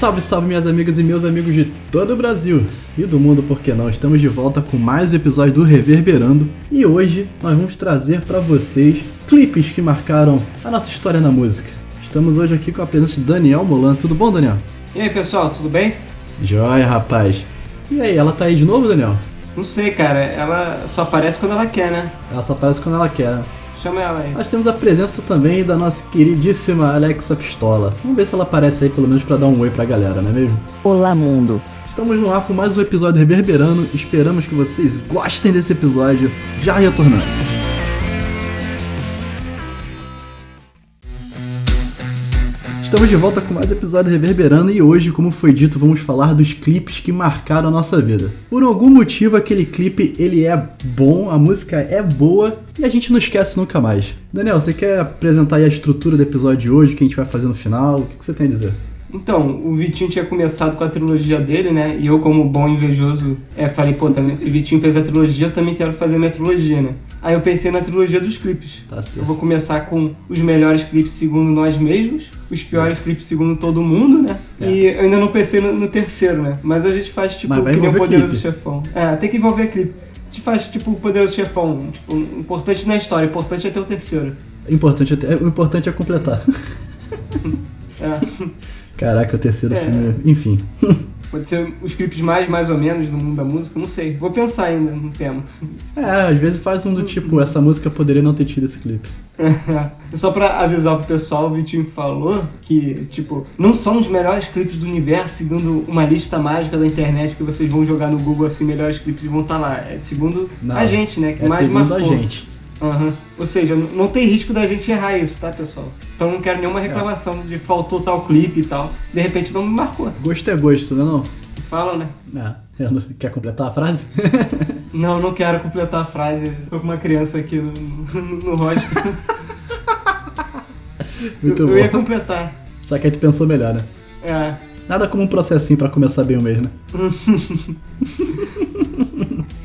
Salve, salve, minhas amigas e meus amigos de todo o Brasil e do mundo, por que não? Estamos de volta com mais um episódio do Reverberando e hoje nós vamos trazer para vocês clipes que marcaram a nossa história na música. Estamos hoje aqui com a presença de Daniel Molan. Tudo bom, Daniel? E aí, pessoal, tudo bem? Joia, rapaz. E aí, ela tá aí de novo, Daniel? Não sei, cara. Ela só aparece quando ela quer, né? Ela só aparece quando ela quer. né? Chama ela aí. Nós temos a presença também da nossa queridíssima Alexa Pistola. Vamos ver se ela aparece aí pelo menos pra dar um oi pra galera, não é mesmo? Olá, mundo. Estamos no ar com mais um episódio reverberando. Esperamos que vocês gostem desse episódio. Já retornando. Estamos de volta com mais episódio reverberando e hoje, como foi dito, vamos falar dos clipes que marcaram a nossa vida. Por algum motivo, aquele clipe ele é bom, a música é boa e a gente não esquece nunca mais. Daniel, você quer apresentar aí a estrutura do episódio de hoje, o que a gente vai fazer no final? O que você tem a dizer? Então, o Vitinho tinha começado com a trilogia dele, né? E eu, como bom invejoso, é, falei, pô, também, se o Vitinho fez a trilogia, eu também quero fazer a minha trilogia, né? Aí eu pensei na trilogia dos clipes. Tá Eu certo. vou começar com os melhores clipes segundo nós mesmos, os piores clipes segundo todo mundo, né? É. E eu ainda não pensei no, no terceiro, né? Mas a gente faz tipo que nem o Poderoso clipe. Chefão. É, tem que envolver clipe. A gente faz tipo o Poderoso Chefão, tipo, importante na história, importante é ter o terceiro. Importante é, o importante é completar. É. Caraca, o terceiro É. filme. Enfim. Pode ser os clipes mais, mais ou menos, do mundo da música, não sei. Vou pensar ainda no tema. É, às vezes faz um do tipo, essa música poderia não ter tido esse clipe. Só pra avisar pro pessoal, o Vitinho falou que, tipo, não são os melhores clipes do universo, segundo uma lista mágica da internet que vocês vão jogar no Google, assim, melhores clipes e vão estar lá. É segundo Não, a gente, né? Que É mais segundo marcou. a gente. Aham. Ou seja, não tem risco da gente errar isso, tá, pessoal? Então não quero nenhuma reclamação de faltou tal clipe e tal. De repente não me marcou. Gosto é gosto, né não? Fala, né? É, não- quer completar a frase? Não, não quero completar a frase. Tô com uma criança aqui no, no, no rosto. Muito eu, bom. eu ia completar. Só que aí tu pensou melhor, né? É. Nada como um processinho pra começar bem o mês, né?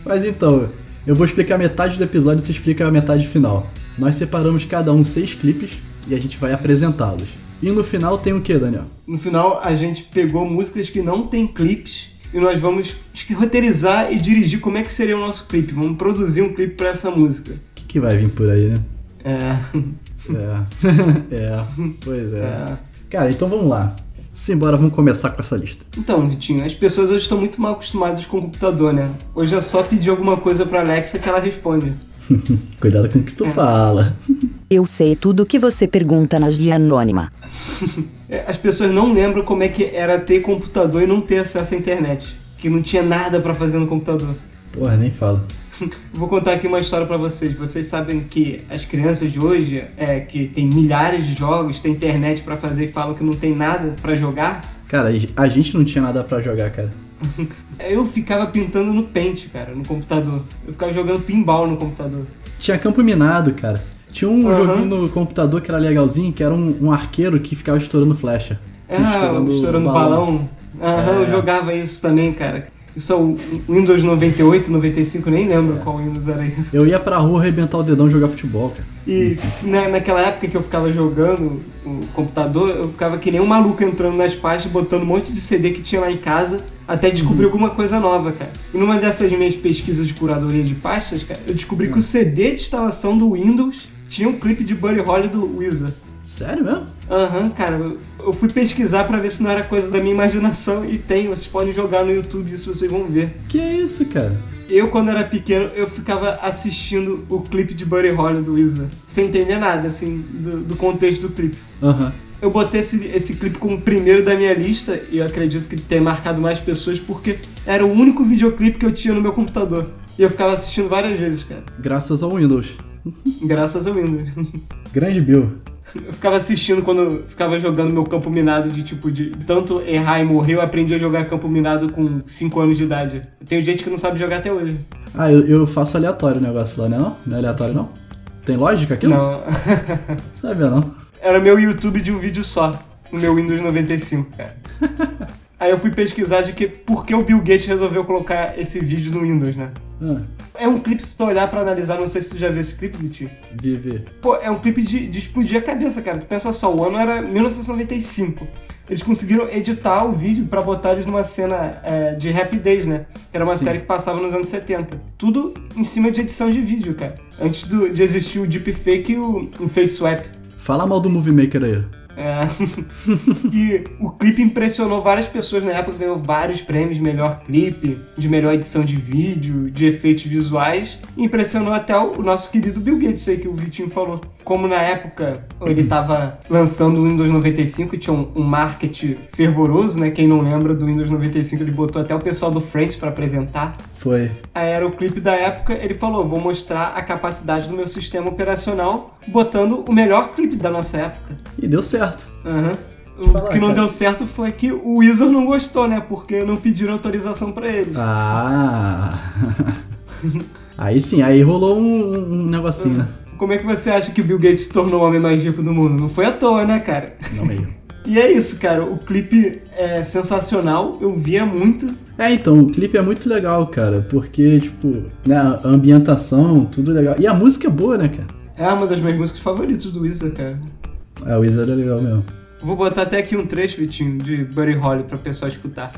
Mas então, eu vou explicar metade do episódio e você explica a metade final. Nós separamos cada um seis clipes e a gente vai apresentá-los. E no final tem o que, Daniel? No final, a gente pegou músicas que não tem clipes e nós vamos roteirizar e dirigir como é que seria o nosso clipe. Vamos produzir um clipe pra essa música. O que, que vai vir por aí, né? É. É. é. Pois é. é. Cara, então vamos lá. Simbora, vamos começar com essa lista. Então, Vitinho, as pessoas hoje estão muito mal acostumadas com o computador, né? Hoje é só pedir alguma coisa pra Alexa que ela responde. Cuidado com o que tu fala. Eu sei tudo que você pergunta na Gia Anônima. É, As pessoas não lembram como é que era ter computador e não ter acesso à internet. Que não tinha nada pra fazer no computador. Porra, nem falo. Vou contar aqui uma história pra vocês. Vocês sabem que as crianças de hoje, é, que tem milhares de jogos, tem internet pra fazer e falam que não tem nada pra jogar. Cara, a gente não tinha nada pra jogar, cara. Eu ficava pintando no Paint, cara, no computador. Eu ficava jogando pinball no computador. Tinha campo minado, cara. Tinha um Aham. joguinho no computador que era legalzinho, que era um, um arqueiro que ficava estourando flecha. Ah, estourando balão. Aham, É. eu jogava isso também, cara. Isso é o Windows 98, 95, nem lembro É. qual Windows era isso. Eu ia pra rua arrebentar o dedão e jogar futebol, cara. E na, naquela época que eu ficava jogando o computador, eu ficava que nem um maluco entrando nas pastas, botando um monte de CD que tinha lá em casa, até descobrir alguma coisa nova, cara. E numa dessas minhas pesquisas de curadoria de pastas, cara, eu descobri que o CD de instalação do Windows tinha um clipe de Buddy Holly do Wizard. Sério mesmo? Aham, cara, eu- fui pesquisar pra ver se não era coisa da minha imaginação e tem, vocês podem jogar no YouTube isso vocês vão ver. Que isso, cara? Eu, quando era pequeno, eu ficava assistindo o clipe de Buddy Holly do Wizard, sem entender nada, assim, do, do contexto do clipe. Aham. Eu botei esse, esse clipe como primeiro da minha lista e eu acredito que tenha marcado mais pessoas porque era o único videoclipe que eu tinha no meu computador. E eu ficava assistindo várias vezes, cara. Graças ao Windows. Graças ao Windows. Grande Bill. Eu ficava assistindo quando eu ficava jogando meu campo minado de tipo de tanto errar e morrer, eu aprendi a jogar campo minado com 5 anos de idade. Tem gente que não sabe jogar até hoje. Ah, eu, eu faço aleatório o negócio lá, né? Não? Não é aleatório, não? Tem lógica aquilo? Não. Sabe não? Era meu YouTube de um vídeo só, no meu Windows 95, cara. Aí eu fui pesquisar de que por que o Bill Gates resolveu colocar esse vídeo no Windows, né? Ah, É um clipe, se tu olhar pra analisar, não sei se tu já viu esse clipe, Vitinho. vi, vi. Pô, é um clipe de, de explodir a cabeça, cara. Tu pensa só, o ano era 1995. eles conseguiram editar o vídeo pra botar eles numa cena é, de Happy Days, né? Que era uma Sim. série que passava nos anos 70. Tudo em cima de edição de vídeo, cara. Antes do- de existir o deepfake e o, o face swap. Fala mal do Movie Maker aí. É. e o clipe impressionou várias pessoas na época, ganhou vários prêmios de melhor clipe, de melhor edição de vídeo, de efeitos visuais. Impressionou até o, nosso querido Bill Gates aí que o Vitinho falou. Como na época ele tava lançando o Windows 95 e tinha um, um marketing fervoroso, né? Quem não lembra do Windows 95, ele botou até o pessoal do Friends para apresentar. Foi. Aí era o clipe da época, ele falou: vou mostrar a capacidade do meu sistema operacional, botando o melhor clipe da nossa época. E deu certo. Aham. O Falar, que não cara. deu certo foi que o Wizard não gostou, né? Porque não pediram autorização pra eles. Ah. aí sim, aí rolou um, um negocinho, né? Como é que você acha que o Bill Gates se tornou o homem mais rico do mundo? Não foi à toa, né, cara? Não meio. E é isso, cara. O clipe é sensacional. Eu via muito. É, então, o clipe é muito legal, cara, porque, tipo, né, a ambientação, tudo legal. E a música é boa, né, cara? É uma das minhas músicas favoritas do Wizard, cara. É, o Wizard é legal mesmo. Vou botar até aqui um trecho, Vitinho, de Buddy Holly pra pessoal escutar.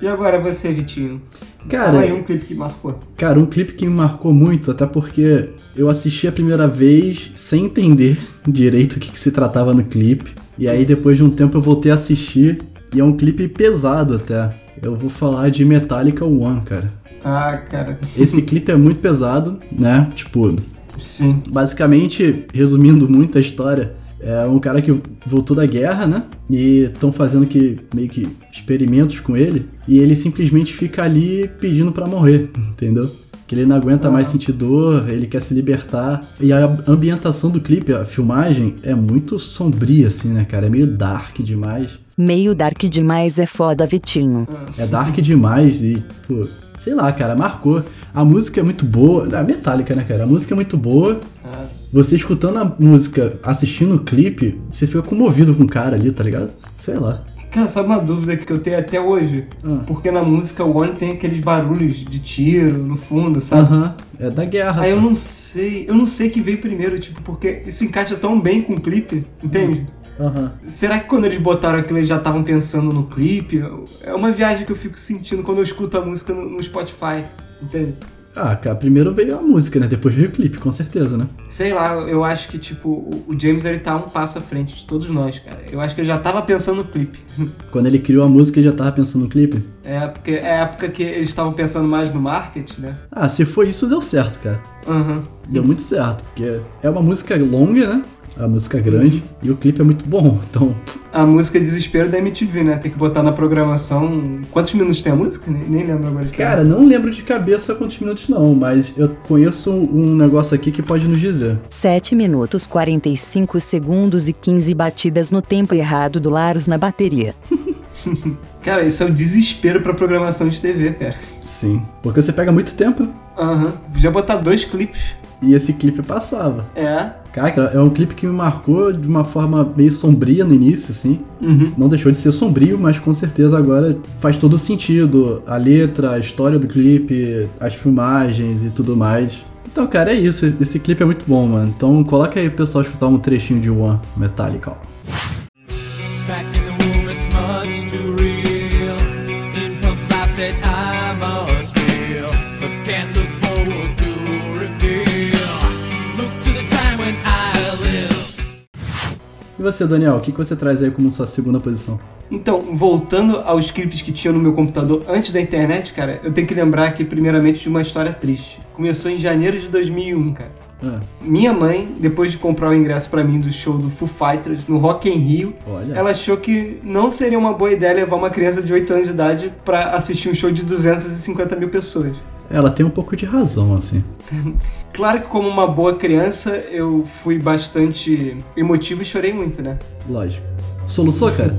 E agora você, Vitinho? Cara, Fala aí um clipe que marcou. Cara, um clipe que me marcou muito, até porque eu assisti a primeira vez sem entender direito o que, que se tratava no clipe. E aí depois de um tempo eu voltei a assistir e é um clipe pesado até. Eu vou falar de Metallica One, cara. Ah, cara. Esse clipe é muito pesado, né? Tipo, Sim. basicamente, resumindo muito a história, é um cara que voltou da guerra, né? E estão fazendo que meio que experimentos com ele, e ele simplesmente fica ali pedindo pra morrer, entendeu? Que ele não aguenta Ah. mais sentir dor, ele quer se libertar. E a ambientação do clipe, a filmagem, é muito sombria, assim, né, cara? É meio dark demais. Meio dark demais é foda, Vitinho. É dark demais e, pô, sei lá, cara, marcou. A música é muito boa. A Metallica, né, cara? A música é muito boa. Ah, Você escutando a música, assistindo o clipe, você fica comovido com o cara ali, tá ligado? Sei lá. Cara, sabe uma dúvida que eu tenho até hoje? Ah. Porque na música One tem aqueles barulhos de tiro no fundo, sabe? Aham. É da guerra. Aí eu não sei, eu não sei que veio primeiro, tipo, porque isso encaixa tão bem com o clipe, entende? Aham. Será que quando eles botaram aquilo eles já estavam pensando no clipe? É uma viagem que eu fico sentindo quando eu escuto a música no, no Spotify, entende? Ah, cara, primeiro veio a música, né? Depois veio o clipe, com certeza, né? Sei lá, eu acho que, tipo, o James ele tá um passo à frente de todos nós, cara. Eu acho que ele já tava pensando no clipe. Quando ele criou a música, ele já tava pensando no clipe. É, porque é a época que eles estavam pensando mais no marketing, né? Ah, se foi isso, deu certo, cara. Aham. Deu muito certo, porque é uma música longa, né? É uma música grande e o clipe é muito bom. Então, A música é Desespero da MTV, né? Tem que botar na programação. Quantos minutos tem a música? Nem, nem lembro agora de cara, não lembro de cabeça quantos minutos não, mas eu conheço um negócio aqui que pode nos dizer. 7 minutos 45 segundos e 15 batidas no tempo errado do Lars na bateria. Cara, isso é o desespero pra programação de TV, cara. Sim. Porque você pega muito tempo Aham. Podia botar dois clipes. E esse clipe passava. É. Cara, é um clipe que me marcou de uma forma meio sombria no início, assim. Uhum. Não deixou de ser sombrio, mas com certeza agora faz todo sentido. A letra, a história do clipe, as filmagens e tudo mais. Então, cara, é isso. Esse clipe é muito bom, mano. Então coloca aí o pessoal escutar um trechinho de One Metallica. E você, Daniel, o que que você traz aí como sua segunda posição? Então, voltando aos clipes que tinha no meu computador antes da internet, cara, eu tenho que lembrar aqui primeiramente de uma história triste. Começou em janeiro de 2001, cara. Ah, Minha mãe, depois de comprar o ingresso pra mim do show do Foo Fighters no Rock in Rio, olha. ela achou que não seria uma boa ideia levar uma criança de 8 anos de idade pra assistir um show de 250 mil pessoas. Ela tem um pouco de razão, assim. Claro que como uma boa criança, eu fui bastante emotivo e chorei muito, né? Lógico. Soluçou, cara?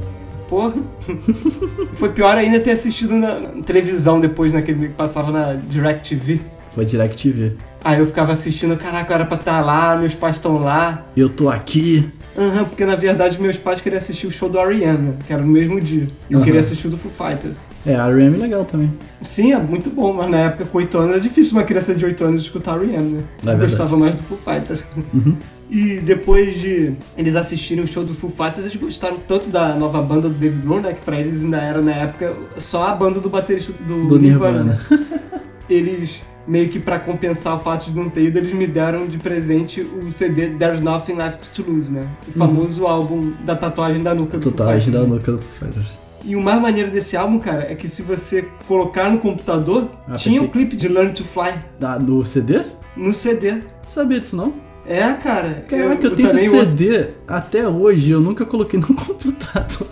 Porra. Foi pior ainda ter assistido na, na televisão depois, naquele que passava na DirecTV. Foi DirecTV. Aí eu ficava assistindo, caraca, era pra estar lá, meus pais estão lá. Eu tô aqui. Aham, porque na verdade meus pais queriam assistir o show do R.E.M., né, que era no mesmo dia. Eu Aham. queria assistir o do Foo Fighters. É, a R.E.M. é legal também. Sim, é muito bom, mas na época com 8 anos é difícil uma criança de 8 anos escutar R.E.M., né? É Eu gostava mais do Foo Fighters. Uhum. E depois de eles assistirem o show do Foo Fighters, eles gostaram tanto da nova banda do David Grohl, né? Que pra eles ainda era, na época, só a banda do baterista do, Do Nirvana. Nirvana. Eles, meio que pra compensar o fato de não ter ido, eles me deram de presente o CD There's Nothing Left to Lose, né? O famoso álbum da tatuagem da nuca do Foo a gente Fighters. dá louca do Foo Fighters. E o mais maneiro desse álbum, cara, é que se você colocar no computador, Ah, tinha o clipe de Learn to Fly Da, do CD? no CD. Sabia disso não? É, cara. Caraca, eu, tenho esse também outro- CD até hoje, eu nunca coloquei no computador.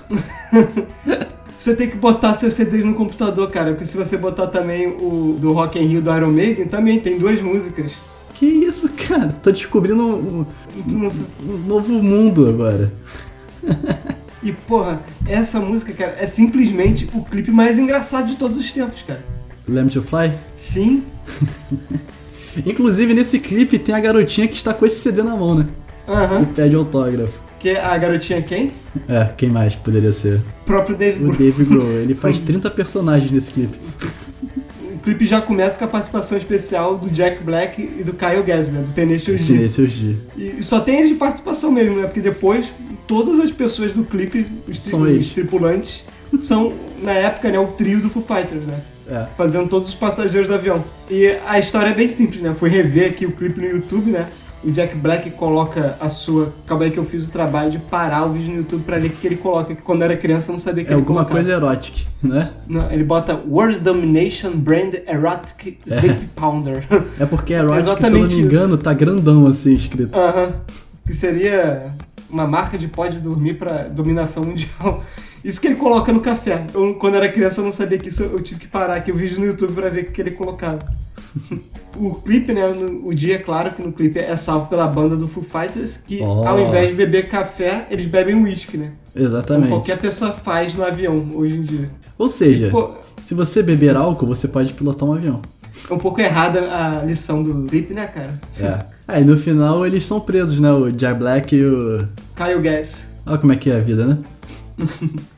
Você tem que botar seus CDs no computador, cara, porque se você botar também o do Rock in Rio do Iron Maiden, também tem duas músicas. Que isso, cara? Tô descobrindo um, sabe. um novo mundo agora. E, porra, essa música, cara, é simplesmente o clipe mais engraçado de todos os tempos, cara. Lem to Fly? Sim, Inclusive, nesse clipe tem a garotinha que está com esse CD na mão, né? E aham. pede autógrafo. Que a garotinha quem? É, quem mais poderia ser? O próprio Dave O Grohl. Dave Grohl. Ele faz 30 personagens nesse clipe. O clipe já começa com a participação especial do Jack Black e do Kyle né? Do Tenacious D. Seus dias. E só tem eles de participação mesmo, né? Porque depois todas as pessoas do clipe, os, tri- os tripulantes, são, na época, né, o trio do Foo Fighters, né? É. Fazendo todos os passageiros do avião. E a história é bem simples, né? Fui rever aqui o clipe no YouTube, né? O Jack Black coloca a sua. Calma aí que eu fiz o trabalho de parar o vídeo no YouTube pra ler o que ele coloca, que quando eu era criança eu não sabia que É ele alguma colocava. coisa erótica, né? Não, ele bota World Domination Brand Erotic Sleep Pounder. É porque erótica, se eu não Exatamente me engano, tá grandão assim escrito. Aham. Que seria uma marca de pode dormir pra dominação mundial. Isso que ele coloca no café. Eu, quando era criança, eu não sabia que isso. Eu tive que parar aqui o vídeo no YouTube pra ver o que ele colocava. o clipe, né? o dia, claro que no clipe é salvo pela banda do Foo Fighters, que Oh. ao invés de beber café, eles bebem uísque, né? Como Exatamente. qualquer pessoa faz no avião hoje em dia. Ou seja, Pô, se você beber álcool, você pode pilotar um avião. é um pouco errada a lição do clipe, né, cara? É. Aí no final eles são presos, né? O Jack Black e o. Kyle Gass. Olha como é que é a vida, né?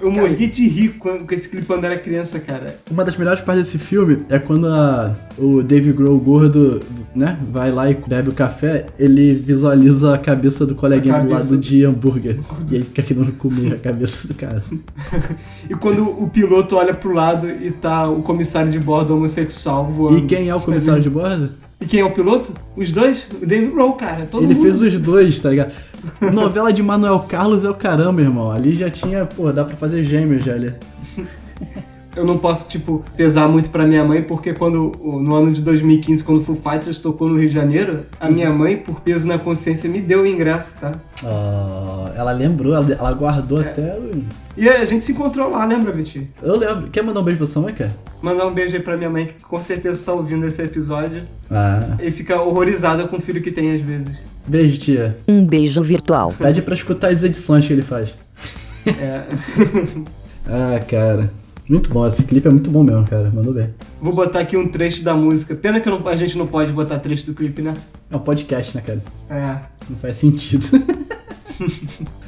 Eu morri de rir com com esse clipe quando era criança, cara. Uma das melhores partes desse filme é quando a- o Dave Grohl gordo, né, vai lá e bebe o café, ele visualiza a cabeça do coleguinha A do cabeça lado de hambúrguer. E ele fica querendo comer a cabeça do cara. E quando o piloto olha pro lado e tá o comissário de bordo homossexual voando. E quem é o comissário de bordo? E quem é o piloto? Os dois? O Dave Grohl, cara. Todo Ele mundo. fez os dois, tá ligado? Novela de Manuel Carlos é o caramba, irmão. Ali já tinha, pô, dá pra fazer gêmeos já ali. Eu não posso, tipo, pesar muito pra minha mãe, porque quando, no ano de 2015, quando o Foo Fighters tocou no Rio de Janeiro, a minha mãe, por peso na consciência, me deu o ingresso, tá? Ah, ela lembrou, ela, ela guardou É. até. o- E a gente se encontrou lá, lembra, Vitinho? Eu lembro. Quer mandar um beijo pra sua mãe, cara? Mandar um beijo aí pra minha mãe, que com certeza tá ouvindo esse episódio. Ah. E fica horrorizada com o filho que tem às vezes. Beijo, tia. Um beijo virtual. Pede pra escutar as edições que ele faz. É. Ah, cara. Muito bom, esse clipe é muito bom mesmo, cara. Mandou bem. Vou botar aqui um trecho da música. Pena que não- a gente não pode botar trecho do clipe, né? É um podcast, né, cara? É. Não faz sentido.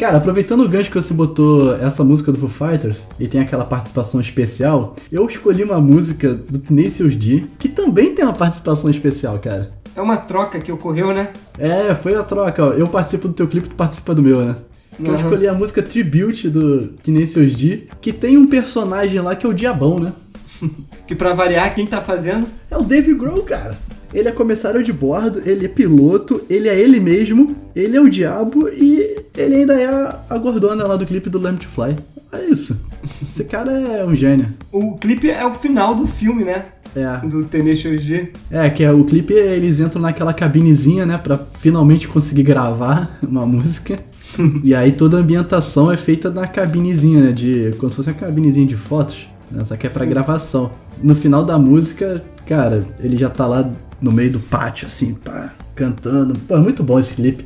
cara, aproveitando o gancho que você botou essa música do Foo Fighters e tem aquela participação especial, eu escolhi uma música do Tenacious D que também tem uma participação especial, cara. É uma troca que ocorreu, né? É, foi a troca, ó. Eu participo do teu clipe, tu participa do meu, né? Que eu Uhum. escolhi a música Tribute do Tenacious D, que tem um personagem lá que é o Diabão, né? Que pra variar, quem tá fazendo? É o Dave Grohl, cara. Ele é comissário de bordo, ele é piloto, ele é ele mesmo, ele é o diabo e ele ainda é a, a gordona lá do clipe do Lamb to Fly. É isso. Esse cara é um gênio. O clipe é o final do filme, né? É. Do Tenacious D. É, que é o clipe, eles entram naquela cabinezinha, né, pra finalmente conseguir gravar uma música. e aí toda a ambientação é feita na cabinezinha, né, de como se fosse uma cabinezinha de fotos, né, só que é pra Sim. gravação. No final da música, cara, ele já tá lá no meio do pátio, assim, pá, cantando. Pô, é muito bom esse clipe.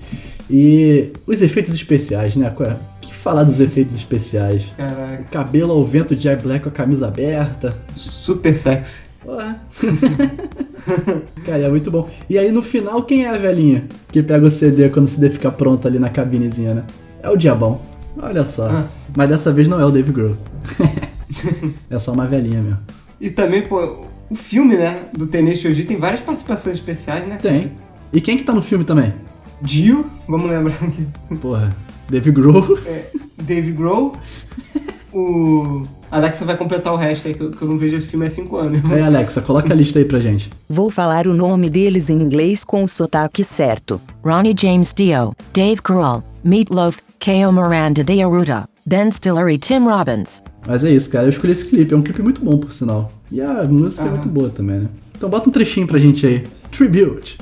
E os efeitos especiais, né, qual é? que falar dos efeitos especiais. Caraca, Cabelo ao vento de Jack Black com a camisa aberta. super sexy. Ué. Cara, é muito bom. E aí no final, quem é a velhinha que pega o CD quando o CD fica pronto ali na cabinezinha, né? É o Diabão. Olha só. Ah. Mas dessa vez não é o Dave Grohl. é só uma velhinha mesmo. E também, pô, o filme, né, do Tenente Oji tem várias participações especiais, né? Tem. E quem que tá no filme também? Dio, vamos lembrar aqui. Porra, Dave Grohl. É, Dave Grohl. O Alexa vai completar o resto aí, que eu, que eu não vejo esse filme há 5 anos. Aí, Alexa, coloca a lista aí pra gente. Vou falar o nome deles em inglês com o sotaque certo. Ronnie James Dio, Dave Grohl, Meatloaf, K.O. Miranda de Arruda, Ben Stiller e Tim Robbins. Mas é isso, cara. Eu escolhi esse clipe. É um clipe muito bom, por sinal. E a música é muito boa também, né? Então bota um trechinho pra gente aí. Tribute.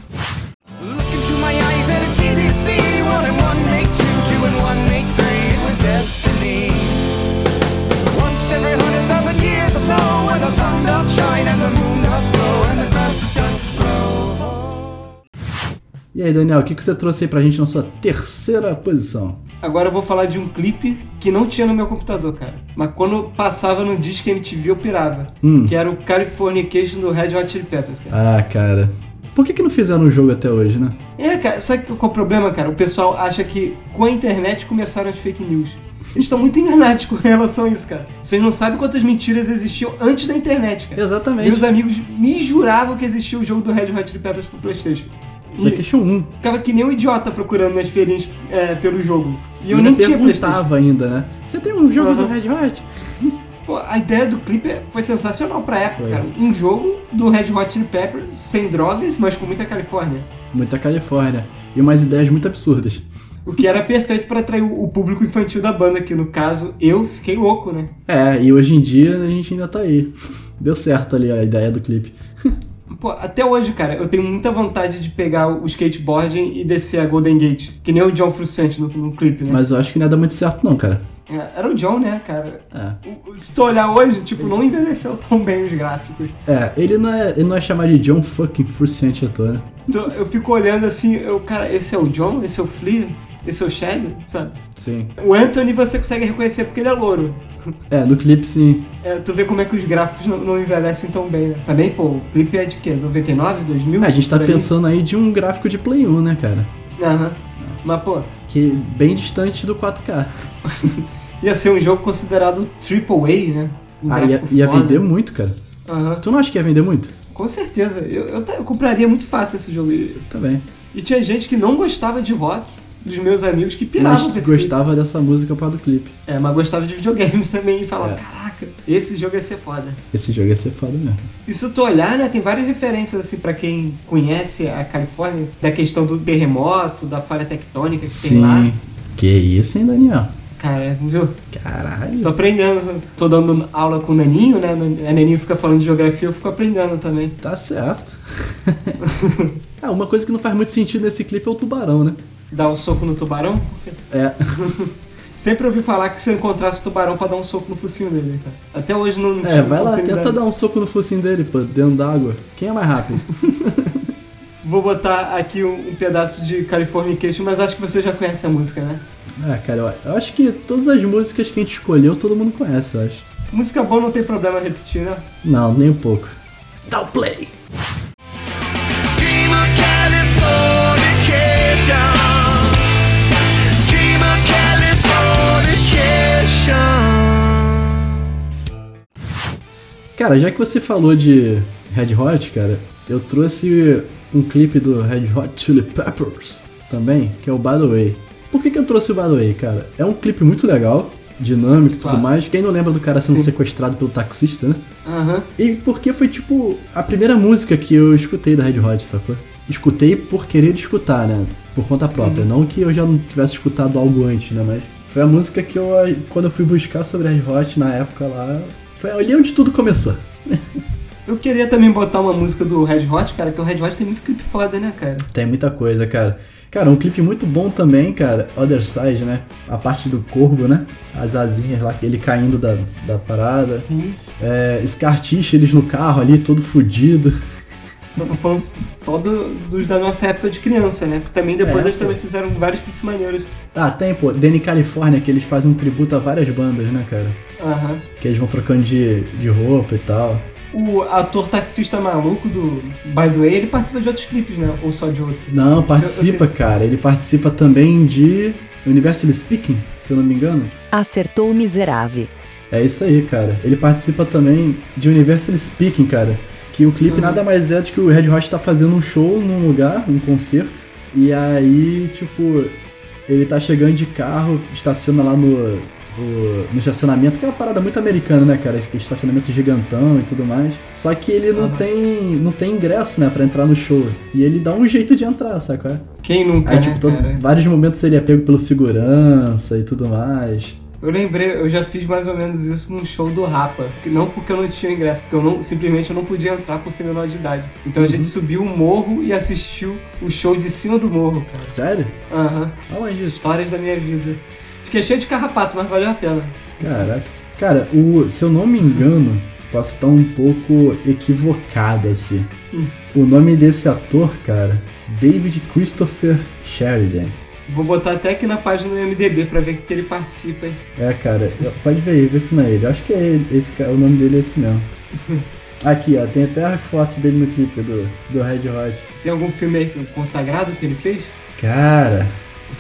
E aí, Daniel, o que que você trouxe aí pra gente na sua terceira posição? Agora eu vou falar de um clipe que não tinha no meu computador, cara. Mas quando passava no Disque MTV eu pirava. Hum. Que era o Californication do Red Hot Chili Peppers, cara. Ah, cara. Por que que não fizeram o jogo até hoje, né? É, cara, sabe qual é o problema, cara? O pessoal acha que com a internet começaram as fake news. Eles estão muito enganados com relação a isso, cara. Vocês não sabem quantas mentiras existiam antes da internet, cara. Exatamente. Meus amigos me juravam que existia o jogo do Red Hot Chili Peppers pro Playstation. E PlayStation 1. ficava que nem um idiota procurando nas feirinhas é, pelo jogo. E eu ainda nem tinha Playstation. ainda, né? Você tem um jogo do Aham. Red Hot? Pô, a ideia do clipe foi sensacional pra época, Foi. cara. Um jogo do Red Hot Chili Peppers sem drogas, mas com muita Califórnia. Muita Califórnia. E umas ideias muito absurdas. O que era perfeito pra atrair o o público infantil da banda, que no caso eu fiquei louco, né? É, e hoje em dia a gente ainda tá aí. Deu certo ali a ideia do clipe. Pô, até hoje, cara, eu tenho muita vontade de pegar o skateboarding e descer a Golden Gate, que nem o John Frusciante no, no clipe, né? Mas eu acho que não ia dar muito certo não, cara. É, Era o John, né, cara? É. O- Se tu olhar hoje, tipo, não envelheceu tão bem os gráficos. É, ele não é, ele não é chamado de John fucking Frusciante à toa, né? Então, eu fico olhando assim, eu, cara, esse é o John? Esse é o Flea? Esse é o Shelly? Sabe? Sim. O Anthony você consegue reconhecer porque ele é louro. É, no clipe sim. É, tu vê como é que os gráficos não, não envelhecem tão bem, né? Também, pô, o clipe é de quê? 99, 2000? É, a gente tá aí? pensando aí de um gráfico de Play 1, né, cara? Aham. Mas, pô, Que bem distante do 4K. ia ser um jogo considerado triple A, né? Um Ah, ia, ia vender muito, cara. Aham. Tu não acha que ia vender muito? Com certeza. Eu, eu, eu compraria muito fácil esse jogo. Também. e tinha gente que não gostava de rock, dos meus amigos, que piravam com Mas esse clipe. gostava dessa música causa do clipe. É, mas gostava de videogames também e falava, É. caraca, esse jogo ia ser foda. Esse jogo ia ser foda mesmo. E se tu olhar, né, tem várias referências, assim, pra quem conhece a Califórnia, da questão do terremoto, da falha tectônica que tem lá. Que isso, hein, Daniel? Cara, viu? Caralho. Tô aprendendo, tô dando aula com o Naninho, né? A Naninho fica falando de geografia, eu fico aprendendo também. Tá certo. ah, uma coisa que não faz muito sentido nesse clipe é o tubarão, né? Dar um soco no tubarão, É. sempre ouvi falar que se eu encontrasse o tubarão pra dar um soco no focinho dele, cara. Até hoje não, não É, vai lá, tenta dar um soco no focinho dele, pô, dentro d'água. Quem é mais rápido? Vou botar aqui um, um pedaço de Californication, mas acho que você já conhece a música, né? ah, cara, eu, acho que todas as músicas que a gente escolheu, todo mundo conhece, eu acho. Música boa não tem problema repetir, né? Não, nem um pouco. Dá o play! Dream of Californication. Cara, já que você falou de Red Hot, cara, eu trouxe um clipe do Red Hot Chili Peppers também, que é o By The Way. Por que, que eu trouxe o By The Way, cara? É um clipe muito legal, dinâmico e tudo Claro. mais. Quem não lembra do cara sendo Sim. sequestrado pelo taxista, né? Aham. E porque foi tipo a primeira música que eu escutei da Red Hot, sacou? Escutei por querer escutar, né? Por conta própria. Não que eu já não tivesse escutado algo antes, né? Mas foi a música que eu, quando eu fui buscar sobre Red Hot na época lá, foi ali onde tudo começou. Eu queria também botar uma música do Red Hot, cara, que o Red Hot tem muito clipe foda, né, cara? Tem muita coisa, cara. Cara, um clipe muito bom também, cara, Other Side, né? A parte do corvo, né? As asinhas lá, ele caindo da, da parada. Sim. É, Scar Tissue, eles no carro ali, todo fudido. Então tô falando só do- dos da nossa época de criança, né? Porque também depois É, eles também fizeram vários clipes maneiros. Ah, tem, pô, Danny California, que eles fazem um tributo a várias bandas, né, cara? Aham. Que eles vão trocando de, de roupa e tal. O ator taxista maluco do By the Way, ele participa de outros clipes, né? Ou só de outro? Não, participa, cara. Ele participa também de Universal Speaking, se eu não me engano. Acertou o miserável. É isso aí, cara. Ele participa também de Universal Speaking, cara. Que o clipe Uhum. nada mais é do que o Red Hot tá fazendo um show num lugar, um concerto. E aí, tipo, ele tá chegando de carro, estaciona lá no, o- no estacionamento, que é uma parada muito americana, né, cara? Estacionamento gigantão e tudo mais. Só que ele não, Uhum. tem, não tem ingresso, né, pra entrar no show. E ele dá um jeito de entrar, saca? é? Quem nunca, Aí, né, tipo, todo- vários momentos ele é pego pelo segurança e tudo mais. Eu lembrei, eu já fiz mais ou menos isso num show do Rapa. Não porque eu não tinha ingresso, porque eu não, simplesmente eu não podia entrar por ser menor de idade. Então a Uhum. gente subiu o morro e assistiu o show de cima do morro, cara. Sério? Aham. Aonde isso? Histórias da minha vida. Fiquei cheio de carrapato, mas valeu a pena. Caraca. Cara, o, se eu não me engano, posso estar um pouco equivocado assim. Hum. O nome desse ator, cara, David Christopher Sheridan. Vou botar até aqui na página do MDB pra ver o que ele participa, hein? É, cara, pode ver aí, vê se não é ele. Eu acho que é ele, esse, o nome dele é esse mesmo. Aqui, ó, tem até as fotos dele no clipe do, do Red Hot. Tem algum filme aí consagrado que ele fez? Cara,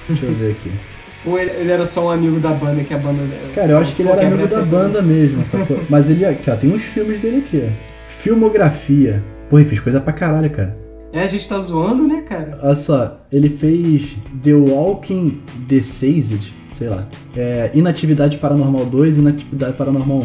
deixa eu ver aqui. Ou ele, ele era só um amigo da banda que a banda. Cara, eu acho que ele era amigo da banda mesmo, sacou? Mas ele, aqui, ó, tem uns filmes dele aqui, ó. Filmografia. Pô, ele fez coisa pra caralho, cara. É, a gente tá zoando, né, cara? Olha só, ele fez The Walking Deceased, sei lá. É, Inatividade Paranormal 2 e Inatividade Paranormal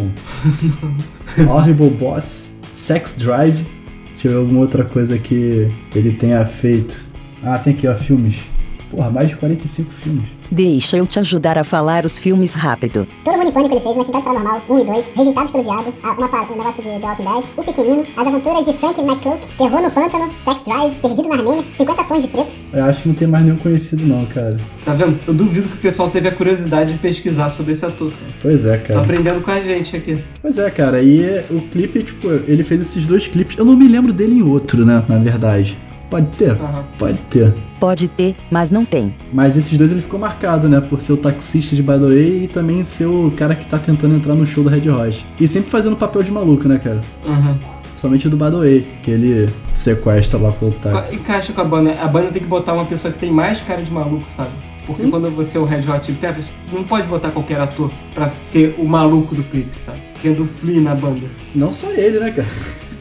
1. Horrible Boss, Sex Drive. Deixa eu ver alguma outra coisa que ele tenha feito. Ah, tem aqui, ó, filmes. Porra, mais de 45 filmes. Deixa eu te ajudar a falar os filmes rápido. Todo mundo em pânico ele fez, Inatividade Paranormal 1 e 2, Rejeitados pelo Diabo, a- uma, um negócio de The Walking Dead, O Pequenino, As Aventuras de Frank McCloak, Terror no Pântano, Sex Drive, Perdido na Armênia, 50 Tons de Preto. Eu acho que não tem mais nenhum conhecido não, cara. Tá vendo? Eu duvido que o pessoal teve a curiosidade de pesquisar sobre esse ator. cara. Pois é, Tá cara. aprendendo com a gente aqui. Pois é, cara. E o clipe, tipo, ele fez esses dois clipes. Eu não me lembro dele em outro, né, na verdade. Pode ter? Aham. Pode ter. Pode ter, mas não tem. Mas esses dois ele ficou marcado, né? Por ser o taxista de By the Way e também ser o cara que tá tentando entrar no show do Red Hot. E sempre fazendo papel de maluco, né, cara? Aham. Principalmente o do By the Way, que ele sequestra lá pro Co- táxi. Encaixa com a banda. A banda tem que botar uma pessoa que tem mais cara de maluco, sabe? Porque Sim. quando você é o Red Hot Chili Peppers, não pode botar qualquer ator pra ser o maluco do clipe, sabe? Tendo o Flea na banda. Não só ele, né, cara?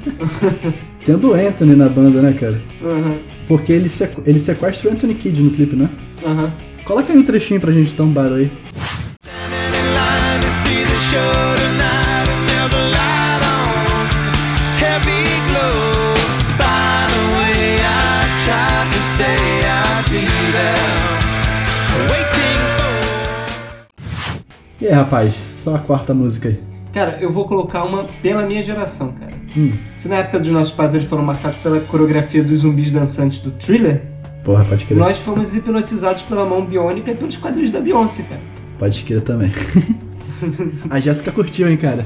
Tendo o Anthony na banda, né, cara? Aham. Porque ele, sequ- ele sequestra o Anthony Kidd no clipe, né? Aham. Coloca aí um trechinho pra gente um barulho aí. E aí, rapaz, só a quarta música aí. Cara, eu vou colocar uma pela minha geração, cara. Hum, Se na época dos nossos pais eles foram marcados pela coreografia dos zumbis dançantes do thriller, porra, pode crer. nós fomos hipnotizados pela mão biônica e pelos quadrinhos da Beyoncé, cara. Pode crer também. a Jéssica curtiu, hein, cara.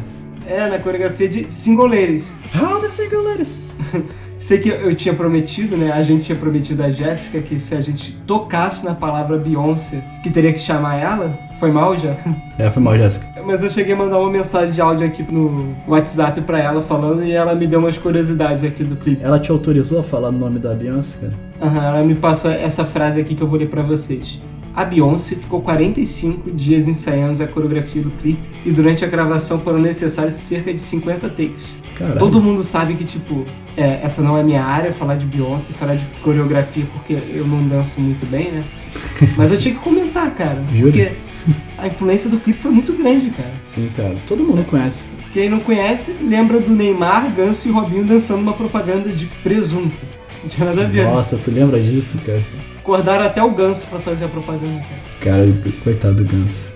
É, na coreografia de Singoleiros. How the Singulators? Sei que eu tinha prometido, né? A gente tinha prometido a Jéssica que se a gente tocasse na palavra Beyoncé, que teria que chamar ela. Foi mal já? É, foi mal, Jéssica. Mas eu cheguei a mandar uma mensagem de áudio aqui no WhatsApp pra ela falando e ela me deu umas curiosidades aqui do clipe. Ela te autorizou a falar o nome da Beyoncé, cara? Aham, ela me passou essa frase aqui que eu vou ler pra vocês. A Beyoncé ficou 45 dias ensaiando a coreografia do clipe e durante a gravação foram necessários cerca de 50 takes. Caralho. Todo mundo sabe que, tipo, é, essa não é minha área, falar de Beyoncé, falar de coreografia, porque eu não danço muito bem, né? Mas eu tinha que comentar, cara. Porque a influência do clipe foi muito grande, cara. Sim, cara. Todo mundo conhece. Quem não conhece, lembra do Neymar, Ganso e Robinho dançando uma propaganda de presunto. Não tinha nada a ver. né? Nossa, tu lembra disso, cara? Acordaram até o Ganso pra fazer a propaganda, cara. Cara, coitado do Ganso.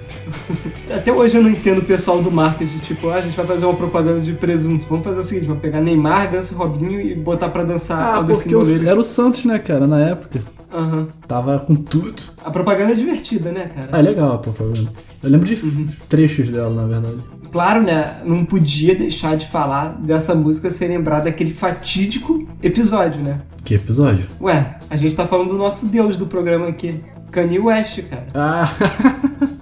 Até hoje eu não entendo o pessoal do marketing, tipo, ah, a gente vai fazer uma propaganda de presunto. Vamos fazer o seguinte, vamos pegar Neymar, Ganso e Robinho e botar pra dançar Ah, Aldas porque o- era o Santos, né, cara, na época. Aham. Tava com tudo. A propaganda é divertida, né, cara? Ah, é legal a propaganda. Eu lembro de Uhum. trechos dela, na verdade. Claro, né, não podia deixar de falar dessa música sem lembrar daquele fatídico episódio, né? Que episódio? Ué, a gente tá falando do nosso deus do programa aqui, Kanye West, cara. Ah,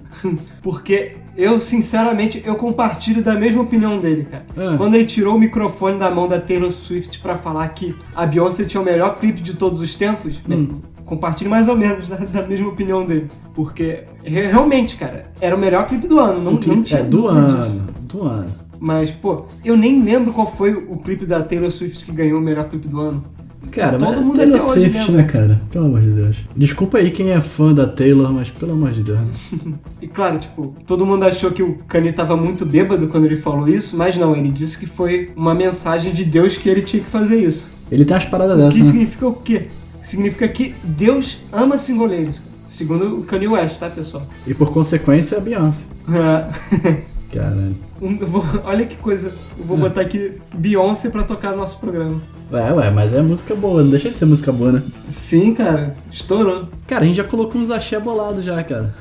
Porque eu, sinceramente, eu compartilho da mesma opinião dele, cara. Ah. Quando ele tirou o microfone da mão da Taylor Swift pra falar que a Beyoncé tinha o melhor clipe de todos os tempos, né, compartilho mais ou menos da, da mesma opinião dele. Porque, re- realmente, cara, era o melhor clipe do ano, não, clipe não tinha é do ano. disso. Do ano. Mas, pô, eu nem lembro qual foi o clipe da Taylor Swift que ganhou o melhor clipe do ano. Cara, Todo mas mundo Taylor até hoje Swift, lembra. né, cara? Pelo amor de Deus. Desculpa aí quem é fã da Taylor, mas pelo amor de Deus. E claro, tipo, todo mundo achou que o Kanye tava muito bêbado quando ele falou isso, mas não, ele disse que foi uma mensagem de Deus que ele tinha que fazer isso. Ele tem umas paradas O que né? significa o quê? Significa que Deus ama singoleiros. Segundo o Kanye West, tá, pessoal? E por consequência, a Beyoncé. É. Caralho. Um- vou- olha que coisa. Eu vou botar aqui Beyoncé pra tocar no nosso programa. Ué, ué, mas é música boa, não deixa de ser música boa, né? Sim, cara. Estourou. Cara, a gente já colocou uns axé bolados já, cara.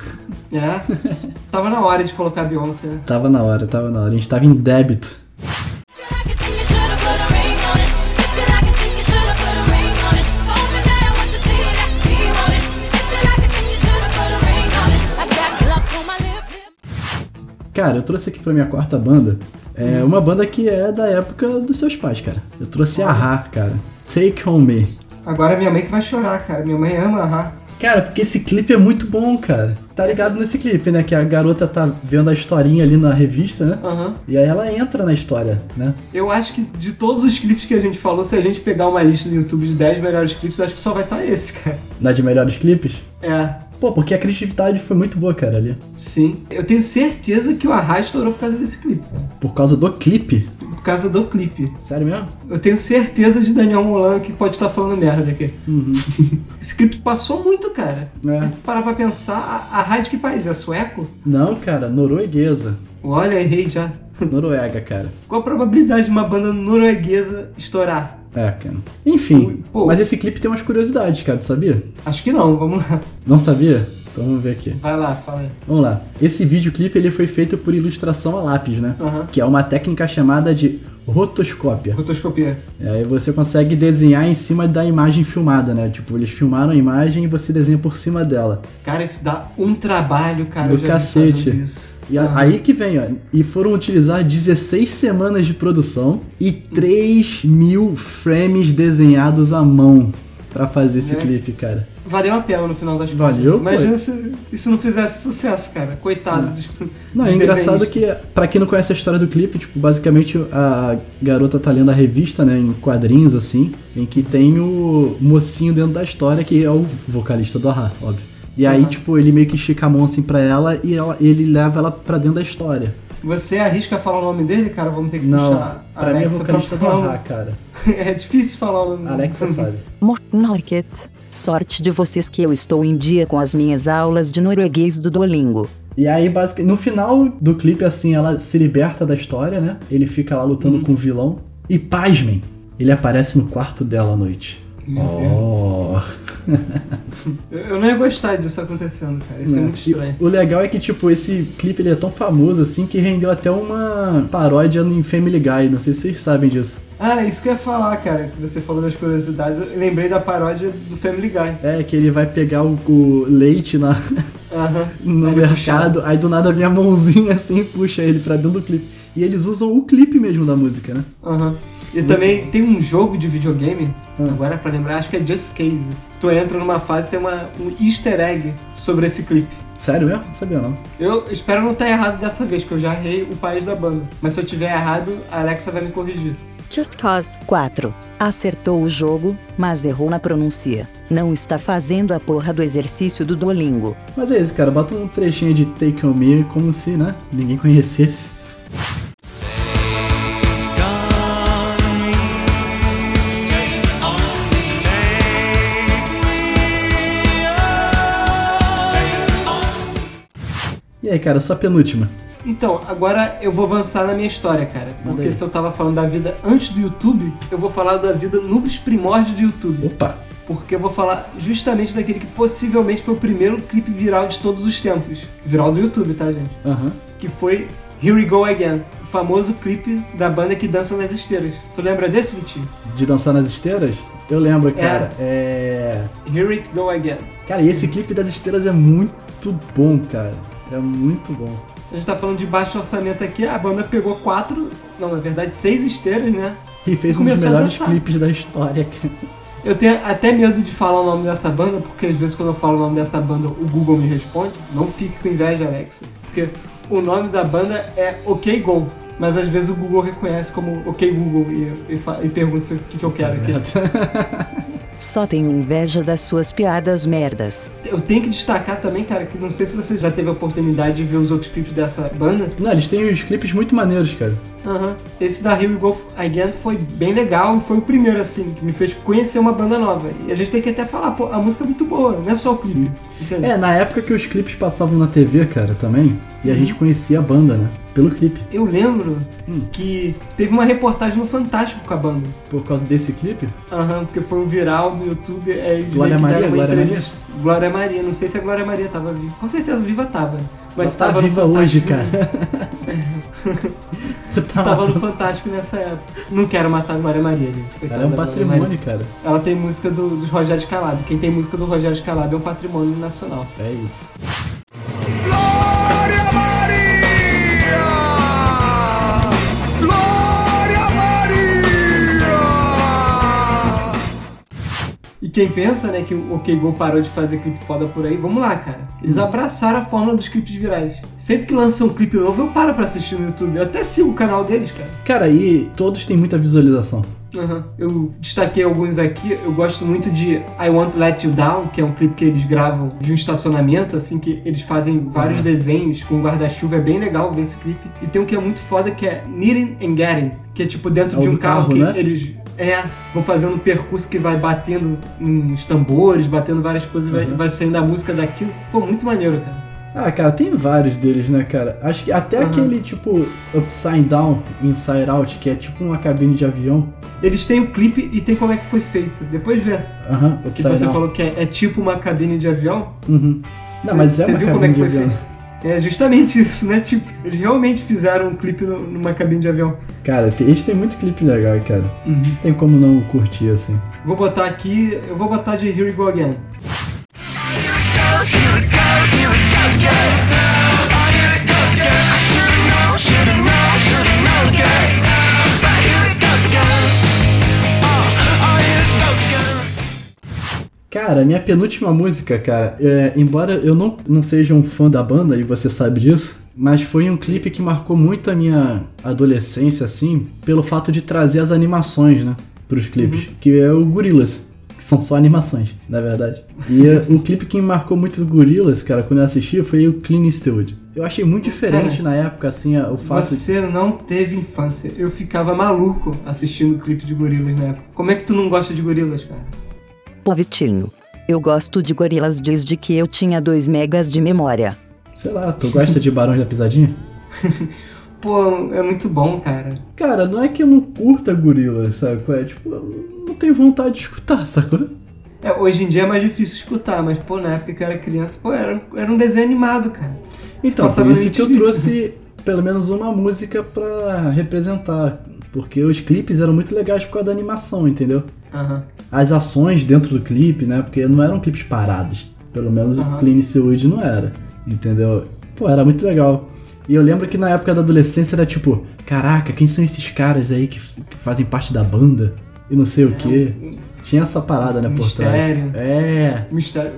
É. Tava na hora de colocar Beyoncé, né? Tava na hora, tava na hora. A gente tava em débito. Cara, eu trouxe aqui pra minha quarta banda. É uma banda que é da época dos seus pais, cara. Eu trouxe a Ra, cara. Take On Me. Agora minha mãe que vai chorar, cara. Minha mãe ama a Cara, porque esse clipe é muito bom, cara. Tá ligado nesse clipe, né? Que a garota tá vendo a historinha ali na revista, né? Aham. E aí ela entra na história, né? Eu acho que de todos os clipes que a gente falou, se a gente pegar uma lista do YouTube de 10 melhores clipes, acho que só vai estar esse, cara. Na de melhores clipes. É, Pô, porque a criatividade foi muito boa, cara, ali. sim. Eu tenho certeza que o Arra estourou por causa desse clipe. Por causa do clipe. Por causa do clipe. Sério mesmo? Eu tenho certeza de Daniel Molan que pode estar falando merda aqui. Esse clipe passou muito, cara. É. Se parar pra pensar, a, a Ra de que país? É sueco? Não, cara, norueguesa. Olha, errei já. Noruega, cara. Qual a probabilidade de uma banda norueguesa estourar? É, cara. Enfim, Pô. mas esse clipe tem umas curiosidades, cara, tu sabia? Acho que não, vamos lá. Não sabia? Então vamos ver aqui. Vai lá, fala aí. Vamos lá. Esse videoclipe ele foi feito por ilustração a lápis, né? Aham. Que é uma técnica chamada de rotoscópia. Rotoscopia. E aí você consegue desenhar em cima da imagem filmada, né? Tipo, eles filmaram a imagem e você desenha por cima dela. Cara, isso dá um trabalho, cara. Do cacete. E aí que vem, ó. E foram utilizar 16 semanas de produção e 3 mil frames desenhados à mão pra fazer esse É. clipe, cara. Valeu a pena no final das contas. Valeu, Imagina se isso não fizesse sucesso, cara. Coitado dos. Não, é dos engraçado desenhistas. que, pra quem não conhece a história do clipe, tipo, basicamente a garota tá lendo a revista, né, em quadrinhos, assim, em que tem o mocinho dentro da história, que é o vocalista do Ahá, óbvio. E aí, Aham. tipo, ele meio que estica a mão assim pra ela e ela- ele leva ela pra dentro da história. Você arrisca falar o nome dele, cara? Vamos ter que Não, puxar pra mim é Alexa vocalista do falar o- Ahá, cara. É difícil falar o nome Alexa sabe. Morten Norket. Sorte de vocês que eu estou em dia com as minhas aulas de norueguês do Duolingo. E aí, basicamente, no final do clipe, assim, ela se liberta da história, né? Ele fica lá lutando Uhum. com o vilão. E pasmem, ele aparece no quarto dela à noite. Meu Oh. Eu, eu não ia gostar disso acontecendo, cara. Isso é Né? muito estranho. E o legal é que, tipo, esse clipe ele é tão famoso assim que rendeu até uma paródia em Family Guy. Não sei se vocês sabem disso. Ah, isso que eu ia falar, cara. Que você falou das curiosidades. Eu lembrei da paródia do Family Guy. É, que ele vai pegar o, o leite na, no ele mercado, aí do nada vem a mãozinha assim e puxa ele pra dentro do clipe. E eles usam o clipe mesmo da música, né? Aham. E também tem um jogo de videogame, Ah. agora pra lembrar, acho que é Just Case. Tu entra numa fase e tem uma, um easter egg sobre esse clipe. Sério mesmo? Não sabia não. Eu espero não estar errado dessa vez, que eu já errei o país da banda. Mas se eu tiver errado, a Alexa vai me corrigir. Just Cause 4. Acertou o jogo, mas errou na pronúncia. Não está fazendo a porra do exercício do Duolingo. Mas é isso, cara. Bota um trechinho de Take On Me como se, né, ninguém conhecesse. Aí, cara, só penúltima. Então, agora eu vou avançar na minha história, cara. Porque se eu tava falando da vida antes do YouTube, eu vou falar da vida nos primórdios do YouTube. Opa! Porque eu vou falar justamente daquele que possivelmente foi o primeiro clipe viral de todos os tempos. Viral do YouTube, tá, gente? Aham. Que foi Here We Go Again, o famoso clipe da banda que dança nas esteiras. Tu lembra desse, Vitinho? De dançar nas esteiras? Eu lembro, cara. É. Here It Go Again. Cara, e esse clipe das esteiras é muito bom, cara. É muito bom. A gente tá falando de baixo orçamento aqui, a banda pegou quatro, não, na verdade, seis esteiras, né? E fez E um dos melhores clipes da história, cara. Eu tenho até medo de falar o nome dessa banda, porque às vezes quando eu falo o nome dessa banda, o Google me responde. Não fique com inveja, Alexa. Porque o nome da banda é OK Go. Mas às vezes o Google reconhece como OK Google e, e, e pergunta o que, que eu quero aqui. Só tenho inveja das suas piadas merdas. Eu tenho que destacar também, cara, que não sei se você já teve a oportunidade de ver os outros clipes dessa banda. Não, eles têm uns clipes muito maneiros, cara. Aham. Esse da Here We Go Again foi bem legal e foi o primeiro, assim, que me fez conhecer uma banda nova. E a gente tem que até falar, pô, a música é muito boa, não é só o clipe. É, na época que os clipes passavam na TV, cara, também. E Uhum. a gente conhecia a banda, né? Pelo clipe. Eu lembro Hum. que teve uma reportagem no Fantástico com a banda. Por causa desse clipe. Aham, porque foi um viral do YouTube. É, Glória Maria, Glória Maria? Glória Maria, não sei se a Glória Maria tava viva. Com certeza viva tava. Mas Ela tá tava no viva hoje, cara. tá Tava no. Fantástico nessa época. Não quero matar a Glória Maria, gente. Coitada Cara, é um patrimônio, cara. Ela tem música do, dos Rogério Scalab. Quem tem música do Rogério Scalab é um patrimônio nacional. É isso. Quem pensa, né, que o OK Go parou de fazer clipe foda por aí, vamos lá, cara. Eles abraçaram a fórmula dos clipes virais. Sempre que lança um clipe novo, eu paro pra assistir no YouTube. Eu até sigo o canal deles, cara. Cara, e todos têm muita visualização. Aham. Eu destaquei alguns aqui. Eu gosto muito de I Want Let You Down, que é um clipe que eles gravam de um estacionamento, assim, que eles fazem vários desenhos com guarda-chuva. É bem legal ver esse clipe. E tem um que é muito foda, que é Needing and Getting, que é tipo dentro É de um carro, carro, que né? eles... É, vão fazendo um percurso que vai batendo nos tambores, batendo várias coisas, vai, Uhum. vai saindo a música daquilo. Pô, muito maneiro, cara. Ah, cara, tem vários deles, né, cara? Acho que até Aham. aquele tipo Upside Down, Inside Out, que é tipo uma cabine de avião. Eles têm o clipe e tem como é que foi feito. Depois vê. Aham, Que Upside você Down. falou que é, é tipo uma cabine de avião. Uhum. Não, Cê- mas é uma viu cabine como é que foi feito? É justamente isso, né? Tipo, eles realmente fizeram um clipe no- numa cabine de avião. Cara, tem- eles têm muito clipe legal, cara. Uhum. Não tem como não curtir, assim. Vou botar aqui, eu vou botar de Here We Go Again. Cara, minha penúltima música, cara, é, embora eu não, não seja um fã da banda, e você sabe disso, mas foi um clipe que marcou muito a minha adolescência, assim, pelo fato de trazer as animações, né, pros clipes, que é o Gorillaz, que são só animações, na verdade. E é, o clipe que me marcou muito do Gorillaz, cara, quando eu assisti, foi o Clean Eastwood. Eu achei muito diferente na época, assim, o fato de... Você não teve infância. Eu ficava maluco assistindo o clipe de Gorilas na época. Como é que tu não gosta de Gorilas, cara? Pô, Vitinho. Eu gosto de gorilas desde que eu tinha 2 megas de memória. Sei lá, tu gosta de Barões da Pisadinha? Pô, é muito bom, cara. Cara, não é que eu não curta Gorillaz, sabe? É tipo, eu não tenho vontade de escutar, sacou? É, hoje em dia é mais difícil escutar, mas, pô, na época que eu era criança, pô, era, era um desenho animado, cara. Então, Passava por isso que eu trouxe pelo menos uma música pra representar. Porque os clipes eram muito legais por causa da animação, entendeu? Aham. As ações dentro do clipe, né? Porque não eram clipes parados. Pelo menos Aham. o Clean Eastwood não era, entendeu? Pô, era muito legal. E eu lembro que na época da adolescência era tipo, caraca, quem são esses caras aí que, que fazem parte da banda? E não sei o quê. Tinha essa parada, né, por Mistério. trás. É. Mistério.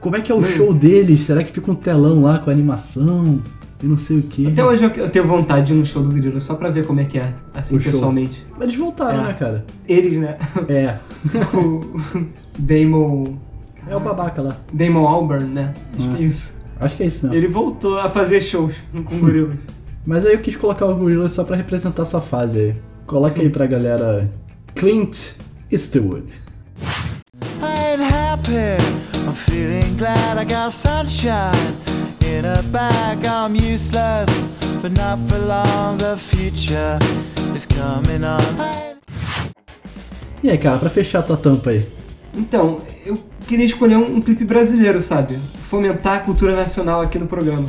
Como é que é o show deles? Será que fica um telão lá com animação? E não sei o quê. Até hoje eu, eu tenho vontade de ir no show do Gorila, só pra ver como é que é, assim, O show. pessoalmente. Eles voltaram, É. né, cara? Eles, né? É. o Damon... É o babaca lá. Damon Albarn, né? Acho Ah. que é isso. Acho que é isso mesmo. Ele voltou a fazer shows com gorilas. Mas aí eu quis colocar o Gorillaz só pra representar essa fase aí. Coloca aí pra galera Clint Eastwood. I ain't happy. I'm feeling glad I got sunshine in a bag. I'm useless, but not for long. The future is coming on. E aí, cara, pra fechar a tua tampa aí. Então, eu queria escolher um, um clipe brasileiro, sabe? Fomentar a cultura nacional aqui no programa.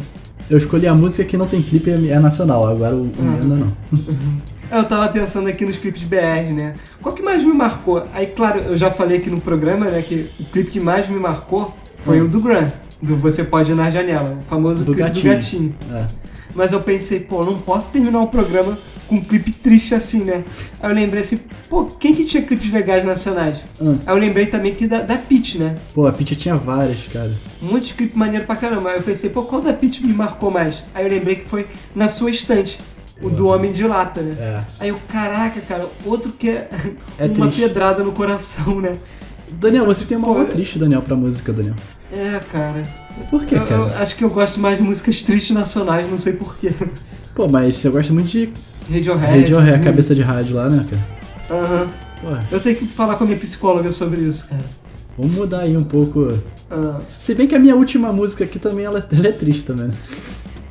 Eu escolhi a música que não tem clipe é é nacional, agora o, o Ah. ainda não. Eu tava pensando aqui nos clipes BR, né? Qual que mais me marcou? Aí, claro, eu já falei aqui no programa, né, que o clipe que mais me marcou foi Hum. o do Gran, do Você Pode Ir Na Janela, o famoso Do clipe gatinho. do gatinho. É. Mas eu pensei, pô, não posso terminar o programa com um clipe triste assim, né? Aí eu lembrei assim, pô, quem que tinha clipes legais nacionais? Hum. Aí eu lembrei também que da, da Peach, né? Pô, a Pitty tinha várias, cara. Um monte de clipe maneiro pra caramba. Aí eu pensei, pô, qual da Peach me marcou mais? Aí eu lembrei que foi Na Sua Estante, o do Homem de Lata, né? É. Aí eu, caraca, cara, outro que é, É uma triste. pedrada no coração, né? Daniel, você tem uma Pô, triste, Daniel, pra música, Daniel. É, cara. Por que, Eu, eu cara? acho que eu gosto mais de músicas tristes nacionais, não sei porquê. Pô, mas você gosta muito de Radiohead. Radiohead, a cabeça de rádio lá, né, cara? Aham. Pô, Eu tenho que falar com a minha psicóloga sobre isso, cara. vamos mudar aí um pouco. Ah, Se bem que a minha última música aqui também, ela, ela é triste também, né?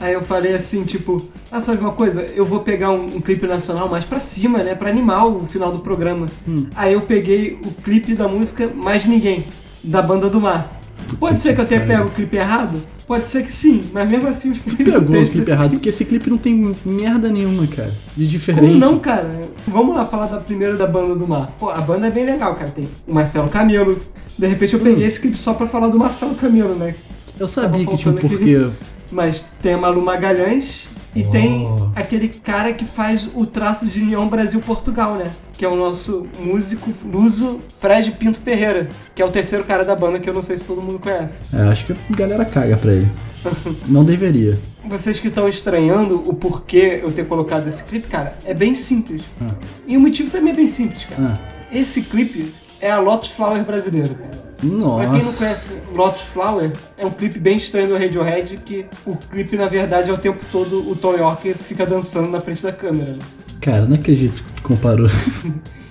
Aí eu falei assim, tipo, ah, sabe uma coisa? Eu vou pegar um, um clipe nacional mais pra cima, né? Pra animar o final do programa. Hum. Aí eu peguei o clipe da música Mais Ninguém, da Banda do Mar. Pode ser que eu tenha pego o clipe errado? Pode ser que sim, mas mesmo assim os clipes Pegou o clipe errado, clipe- porque esse clipe não tem merda nenhuma, cara. De diferente. Como não, cara? Vamos lá falar da primeira da Banda do Mar. Pô, a banda é bem legal, cara. Tem o Marcelo Camelo. De repente eu Hum. peguei esse clipe só pra falar do Marcelo Camelo, né? Eu sabia que tinha um porquê. Mas tem a Malu Magalhães e Oh. tem aquele cara que faz o traço de União Brasil-Portugal, né? Que é o nosso músico luso Fred Pinto Ferreira, que é o terceiro cara da banda que eu não sei se todo mundo conhece. É, acho que a galera caga pra ele. não deveria. Vocês que estão estranhando o porquê eu ter colocado esse clipe, cara, é bem simples. Ah. E o motivo também é bem simples, cara. Ah, Esse clipe é a Lotus Flower brasileira, nossa. Pra quem não conhece Lotus Flower, é um clipe bem estranho do Radiohead, que o clipe, na verdade, é o tempo todo o Tom York fica dançando na frente da câmera. né? Cara, não acredito que tu comparou.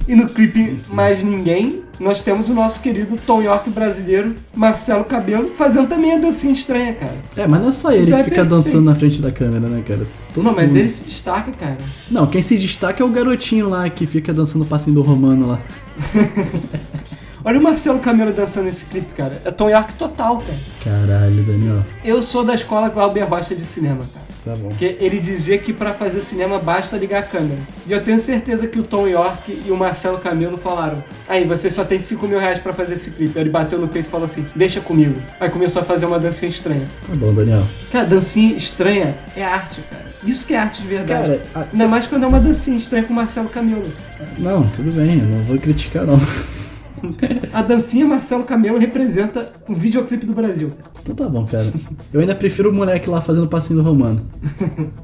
E no clipe Mais Ninguém, nós temos o nosso querido Tom York brasileiro, Marcelo Cabelo, fazendo também a dancinha estranha, cara. É, mas não é só ele Então que é fica perfeito. dançando na frente da câmera, né, cara? Todo não, mas mundo. ele se destaca, cara. Não, quem se destaca é o garotinho lá que fica dançando o passinho do Romano lá. Olha o Marcelo Camelo dançando nesse clipe, cara. É Tom York total, cara. Caralho, Daniel. Eu sou da escola Glauber Rocha de cinema, cara. Tá bom. Porque ele dizia que pra fazer cinema basta ligar a câmera. E eu tenho certeza que o Tom York e o Marcelo Camelo falaram: Aí, você só tem 5 mil reais pra fazer esse clipe. Aí ele bateu no peito e falou assim: Deixa comigo. Aí começou a fazer uma dancinha estranha. Tá bom, Daniel. Cara, dancinha estranha é arte, cara. Isso que é arte de verdade. Cara, a- Ainda mais quando é uma dancinha estranha com o Marcelo Camelo. Não, tudo bem, eu não vou criticar não. A dancinha Marcelo Camelo representa o videoclipe do Brasil. Então tá bom, cara. Eu ainda prefiro o moleque lá fazendo o passinho do Romano.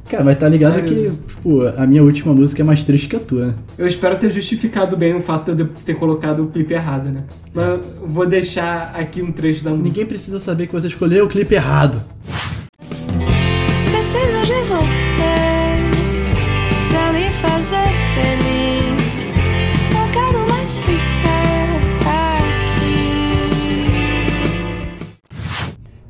Cara, mas tá ligado Ai, que, meu pô, a minha última música é mais triste que a tua, né? Eu espero ter justificado bem o fato de eu ter colocado o clipe errado, né? Mas eu vou deixar aqui um trecho da música. Ninguém precisa saber que você escolheu o clipe errado.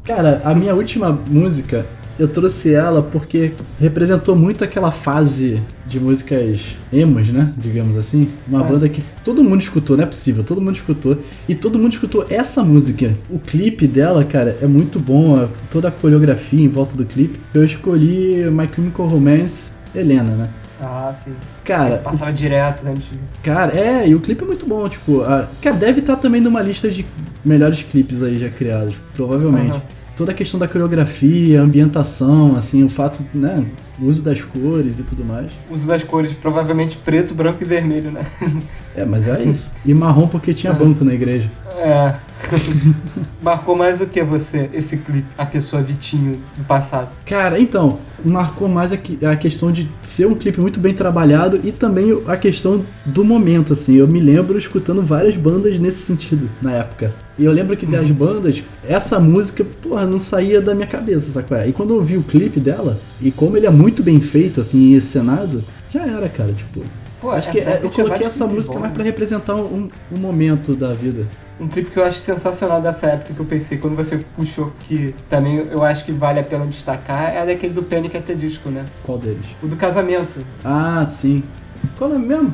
Cara, a minha última música, eu trouxe ela porque representou muito aquela fase de músicas emos, né? Digamos assim. Uma É. banda que todo mundo escutou, não é possível, todo mundo escutou. E todo mundo escutou essa música. O clipe dela, cara, é muito bom. Toda a coreografia em volta do clipe. Eu escolhi My Chemical Romance, Helena, né? Ah, sim. Cara, Passava direto, né? Cara, é, e o clipe é muito bom, tipo, a, cara, deve estar também numa lista de melhores clipes aí já criados, provavelmente. Aham. Toda a questão da coreografia, ambientação, assim, o fato, né, o uso das cores e tudo mais. Uso das cores, provavelmente preto, branco e vermelho, né? É, mas é isso. E marrom porque tinha banco na igreja. É. Marcou mais o que você, esse clipe? A pessoa Vitinho do passado. Cara, então, marcou mais a, a questão de ser um clipe muito bem trabalhado e também a questão do momento, assim. Eu me lembro escutando várias bandas nesse sentido na época. E eu lembro que das bandas, essa música, porra, não saía da minha cabeça, sacou? E quando eu ouvi o clipe dela, e como ele é muito bem feito, assim, e encenado, já era, cara, tipo. Pô, Acho que essa é, eu coloquei essa música bons, mais né? pra representar um, um momento da vida. Um clipe que eu acho sensacional dessa época que eu pensei quando você puxou, que também eu acho que vale a pena destacar, é daquele do Panic! at the Disco, né? Qual deles? O do casamento. Ah, sim. Qual é mesmo?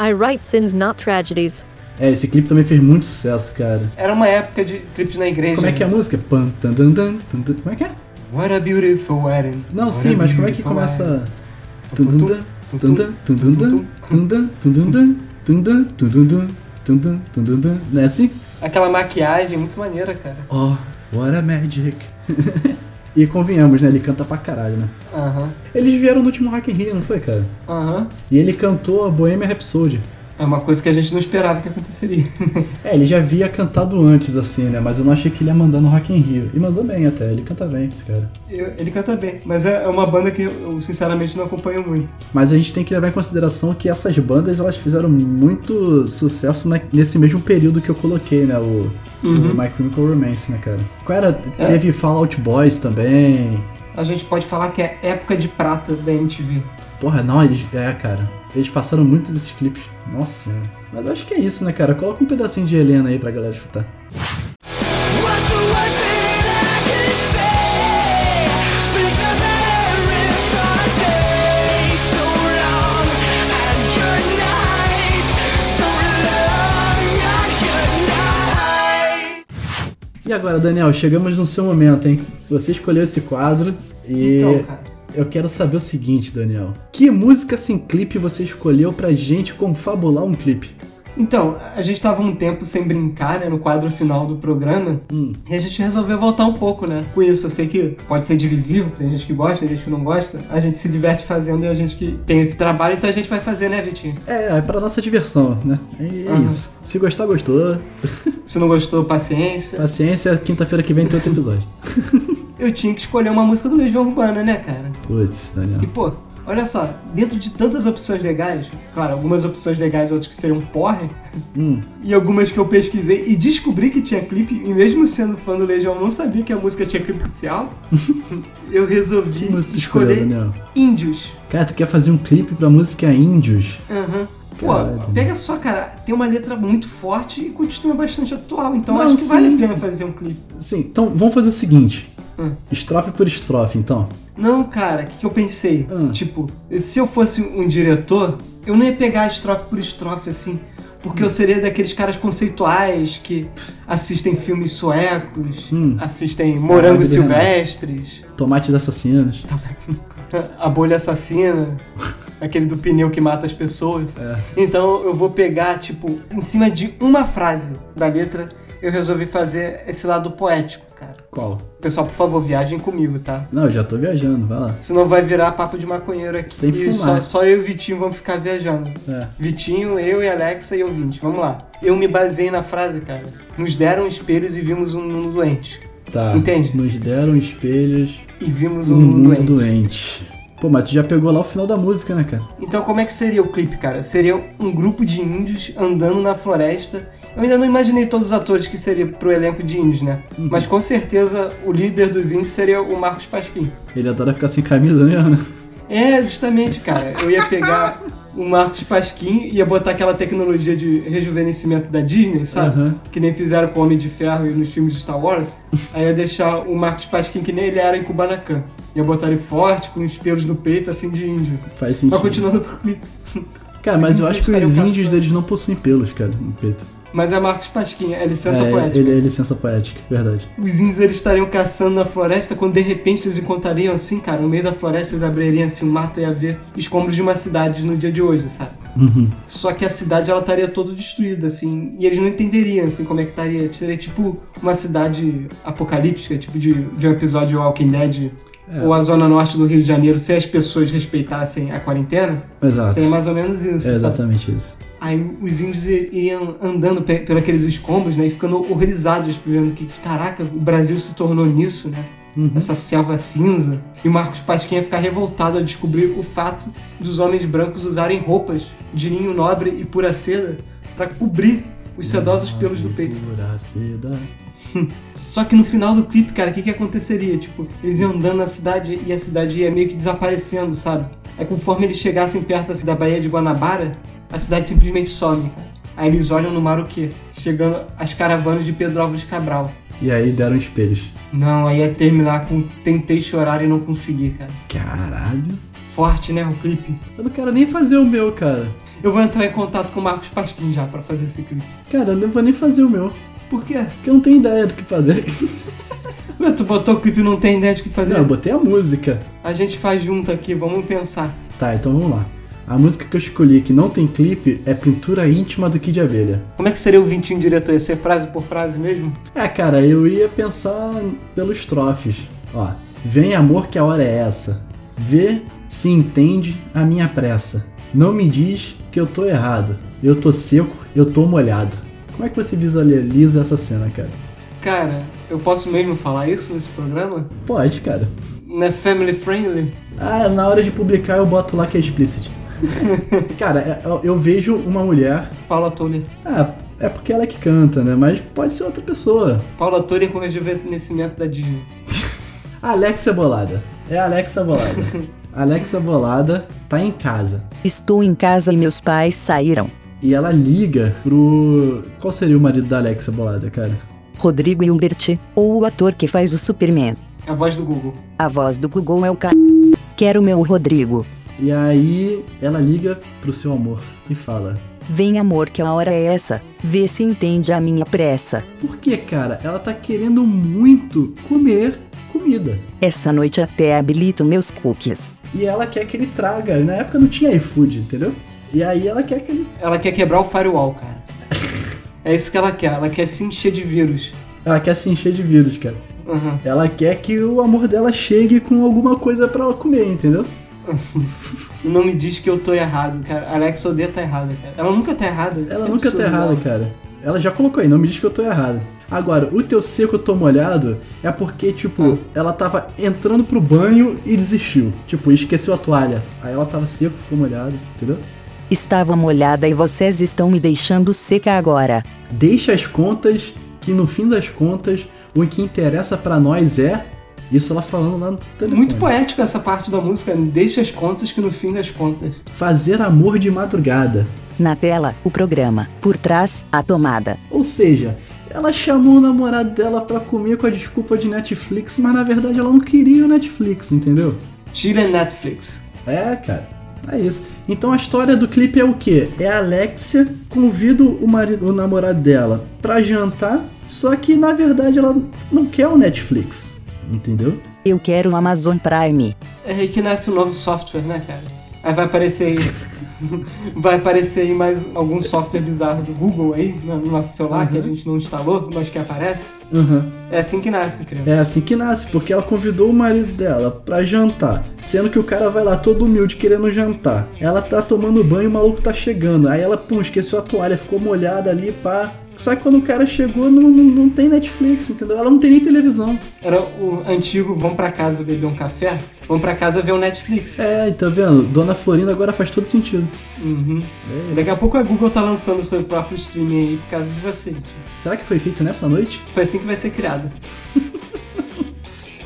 I write sins, not tragedies. É, esse clipe também fez muito sucesso, cara. Era uma época de clipes na igreja. Como é que é a né? música? Pam, tan, tan, tan, tan, tan. Como é que é? What a beautiful wedding. Não, What sim, mas como é que começa. wedding. Tundunda, tundunda, Não é assim? Aquela maquiagem muito maneira, cara. Oh, what a magic. E convenhamos, né? Ele canta pra caralho, né? Aham, Eles vieram no último Rock in Rio, não foi, cara? aham. E ele cantou a Bohemian Rhapsody. É uma coisa que a gente não esperava que aconteceria. É, ele já havia cantado antes, assim, né? Mas eu não achei que ele ia mandar no Rock in Rio. E mandou bem até, ele canta bem, esse cara. Eu- Ele canta bem, mas é é uma banda que eu sinceramente não acompanho muito. Mas a gente tem que levar em consideração que essas bandas, elas fizeram muito sucesso na- nesse mesmo período que eu coloquei, né? O, Uhum. o My Chemical Romance, né, cara? Qual era? É. Teve Fallout Boys também. A gente pode falar que é época de prata da MTV. Porra, não, eles... É, cara. Eles passaram muito desses clipes. Nossa senhora. Mas acho que é isso, né, cara? Coloca um pedacinho de Helena aí pra galera escutar. E agora, Daniel, chegamos no seu momento, hein? Você escolheu esse quadro e Então, cara. Eu quero saber o seguinte, Daniel. Que música sem clipe você escolheu pra gente confabular um clipe? Então, a gente tava um tempo sem brincar, né, no quadro final do programa, Hum. e a gente resolveu voltar um pouco, né, com isso. Eu sei que pode ser divisivo, tem gente que gosta, tem gente que não gosta, a gente se diverte fazendo e a gente que tem esse trabalho, então a gente vai fazer, né, Vitinho? É, é pra nossa diversão, né? É, é isso. Se gostar, gostou. Se não gostou, paciência. Paciência, quinta-feira que vem tem outro episódio. Eu tinha que escolher uma música do Legião Urbana, né, cara? Putz, Daniel. E, pô, olha só, dentro de tantas opções legais, claro, algumas opções legais, outras que seriam porre, Hum, e algumas que eu pesquisei e descobri que tinha clipe, e mesmo sendo fã do Legião, eu não sabia que a música tinha clipe oficial, eu resolvi escolheu, escolher Daniel? Índios. Cara, tu quer fazer um clipe pra música Índios? Aham. Pô, pega só, cara, tem uma letra muito forte e continua bastante atual, então Não, acho que vale sim. a pena fazer um clipe. Sim, então vamos fazer o seguinte. Hum. Estrofe por estrofe, então. Não, cara, o que, que eu pensei? Ah. Tipo, se eu fosse um diretor, eu não ia pegar estrofe por estrofe assim. Porque eu seria daqueles caras conceituais que assistem filmes suecos, Hum. assistem Morangos. Silvestres, Tomates assassinos. A Bolha Assassina, aquele do pneu que mata as pessoas. É. Então eu vou pegar, tipo, em cima de uma frase da letra, eu resolvi fazer esse lado poético, cara. Qual? Pessoal, por favor, viajem comigo, tá? Não, eu já tô viajando, vai lá. Senão vai virar papo de maconheiro aqui. Sem e só, fumar. só eu e o Vitinho vamos ficar viajando. É. Vitinho, eu e Alexa e ouvinte. Vamos lá. Eu me baseei na frase, cara. Nos deram espelhos e vimos um mundo doente. Tá. Entende? Nos deram espelhos E vimos um um mundo, mundo doente. doente. Pô, mas tu já pegou lá o final da música, né, cara? Então como é que seria o clipe, cara? Seria um grupo de índios andando na floresta. Eu ainda não imaginei todos os atores que seria pro elenco de índios, né? Uhum. Mas com certeza o líder dos índios seria o Marcos Pasquim. Ele adora ficar sem camisa mesmo, né? É, justamente, cara. Eu ia pegar o Marcos Pasquim ia botar aquela tecnologia de rejuvenescimento da Disney, sabe? Aham. Que nem fizeram com o Homem de Ferro e nos filmes de Star Wars. Aí ia deixar o Marcos Pasquim que nem ele era em Kubanacan. Ia botar ele forte, com os pelos no peito, assim, de índio. Faz sentido. Mas continuando pro clipe. Cara, mas eu acho que os índios, caçando. eles não possuem pelos, cara, no peito. Mas é Marcos Pasquim, é licença é, poética. ele é licença poética, verdade. Os índios eles estariam caçando na floresta quando de repente eles encontrariam assim, cara, no meio da floresta eles abririam assim um mato e ia ver escombros de uma cidade no dia de hoje, sabe? Uhum. Só que a cidade ela estaria toda destruída, assim, e eles não entenderiam assim como é que estaria. Seria tipo uma cidade apocalíptica, tipo de, de um episódio de Walking Dead. É. Ou a zona norte do Rio de Janeiro, se as pessoas respeitassem a quarentena, Exato. seria mais ou menos isso. É sabe? exatamente isso. Aí os índios iriam andando pe- pelos aqueles escombros, né? E ficando horrorizados, vendo que, caraca, o Brasil se tornou nisso, né? Uhum. Essa selva cinza. E o Marcos Pasquim ia ficar revoltado ao descobrir o fato dos homens brancos usarem roupas de linho nobre e pura seda para cobrir os sedosos pelos do peito. Pura seda. Só que no final do clipe, cara, o que que aconteceria? Tipo, eles iam andando na cidade e a cidade ia meio que desaparecendo, sabe? Aí conforme eles chegassem perto assim, da Baía de Guanabara, a cidade simplesmente some, cara. Aí eles olham no mar o quê? Chegando as caravanas de Pedro Álvares Cabral. E aí deram espelhos. Não, aí ia terminar com tentei chorar e não consegui, cara. Caralho. Forte, né, o clipe? Eu não quero nem fazer o meu, cara. Eu vou entrar em contato com o Marcos Pasquim já pra fazer esse clipe. Cara, eu não vou nem fazer o meu. Por quê? Porque eu não tenho ideia do que fazer. Ué, tu botou o clipe e não tem ideia de o que fazer? Não, eu botei a música. A gente faz junto aqui, vamos pensar. Tá, então vamos lá. A música que eu escolhi que não tem clipe é Pintura Íntima do Kid Abelha. Como é que seria o vintinho diretor? Ia ser frase por frase mesmo? É, cara, eu ia pensar pelos trofes. Ó, vem amor que a hora é essa. Vê se entende a minha pressa. Não me diz que eu tô errado. Eu tô seco, eu tô molhado. Como é que você visualiza essa cena, cara? Cara, eu posso mesmo falar isso nesse programa? Pode, cara. Não é family friendly? Ah, na hora de publicar eu boto lá que é explicit. cara, é- eu, eu vejo uma mulher. Paula Toller. Ah, é porque ela é que canta, né? Mas pode ser outra pessoa. Paula Toller com o rejuvenescimento da Disney. Alexia Bolada. É a Alexa Bolada. Alexa Bolada tá em casa. Estou em casa e meus pais saíram. E ela liga pro. Qual seria o marido da Alexa Bolada, cara? Rodrigo Hilbert, ou o ator que faz o Superman. É a voz do Google. A voz do Google é o ca... Quero meu Rodrigo. E aí ela liga pro seu amor e fala: Vem amor que a hora é essa. Vê se entende a minha pressa. Por que, cara? Ela tá querendo muito comer comida. Essa noite até habilito meus cookies. E ela quer que ele traga. Na época não tinha iFood, entendeu? E aí ela quer que ele. Ela quer quebrar o firewall, cara. É isso que ela quer. Ela quer se encher de vírus. Ela quer se encher de vírus, cara. Uhum. Ela quer que o amor dela chegue com alguma coisa pra ela comer, entendeu? Não me diz que eu tô errado, cara. A Alexa odeia tá errada, cara. Ela nunca tá errada. Ela é nunca tá errada, cara. Ela já colocou aí, não me diz que eu tô errado. Agora, o teu seco eu tô molhado é porque, tipo, ela tava entrando pro banho e desistiu. Tipo, esqueceu a toalha. Aí ela tava seco, ficou molhado, entendeu? Estava molhada e vocês estão me deixando seca agora. Deixa as contas, que no fim das contas, o que interessa pra nós é. Isso ela falando lá no telefone. Muito poético essa parte da música. Deixa as contas que no fim das contas. Fazer amor de madrugada. Na tela, o programa. Por trás, a tomada. Ou seja, ela chamou o namorado dela pra comer com a desculpa de Netflix, mas na verdade ela não queria o Netflix, entendeu? Tira Netflix. É, cara. É isso. Então a história do clipe é o quê? É a Alexia convida o marido, o namorado dela pra jantar, só que na verdade ela não quer o Netflix, entendeu? Eu quero o Amazon Prime. É aí que nasce o novo software, né, cara? Aí vai aparecer aí. vai aparecer aí mais algum software bizarro do Google aí no no nosso celular que a gente não instalou, mas que aparece. Uhum. É assim que nasce, criança. É assim que nasce, porque ela convidou o marido dela pra jantar, sendo que o cara vai lá todo humilde querendo jantar. Ela tá tomando banho, o maluco tá chegando. Aí ela, pum, esqueceu a toalha, ficou molhada ali, pá. Só que quando o cara chegou, não, não, não tem Netflix, entendeu? Ela não tem nem televisão. Era o antigo vamos pra casa beber um café, vamos pra casa ver o Netflix. É, tá vendo? Dona Florinda agora faz todo sentido. Uhum. Daqui a pouco a Google tá lançando o seu próprio streaming aí por causa de vocês. tio. Será que foi feito nessa noite? Foi assim que vai ser criado.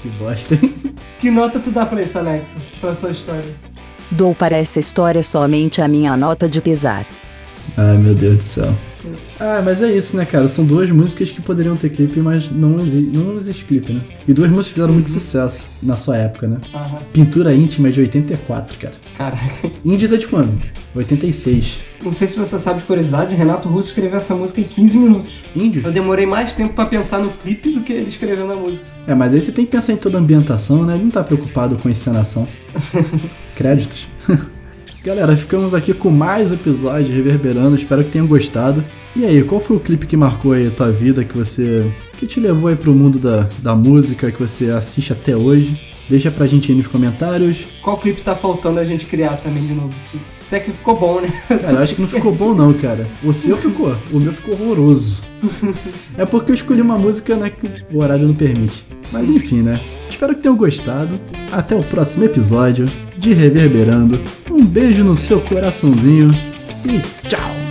Que bosta, hein? Que nota tu dá pra isso, Alexa? Pra sua história? Dou para essa história somente a minha nota de pesar. Ai, meu Deus do céu. Ah, mas é isso, né, cara? São duas músicas que poderiam ter clipe, mas não, exi não existe clipe, né? E duas músicas que fizeram muito sucesso na sua época, né? Aham. Pintura Íntima é de 84, cara. Caraca. Índios é de quando? 86. Não sei se você sabe de curiosidade, Renato Russo escreveu essa música em 15 minutos. Índios? Eu demorei mais tempo pra pensar no clipe do que ele escrevendo a música. É, mas aí você tem que pensar em toda a ambientação, né? Ele não tá preocupado com encenação. Créditos. Galera, ficamos aqui com mais um episódio Reverberando, espero que tenham gostado. E aí, qual foi o clipe que marcou aí a tua vida, que você. que te levou aí pro mundo da, da música, que você assiste até hoje? Deixa pra gente aí nos comentários. Qual clipe tá faltando a gente criar também de novo? Se, se é que ficou bom, né? Cara, eu acho que não ficou bom não, cara. O seu ficou, o meu ficou horroroso. É porque eu escolhi uma música, né, que o horário não permite. Mas enfim, né? Espero que tenham gostado. Até o próximo episódio de Reverberando. Um beijo no seu coraçãozinho e tchau!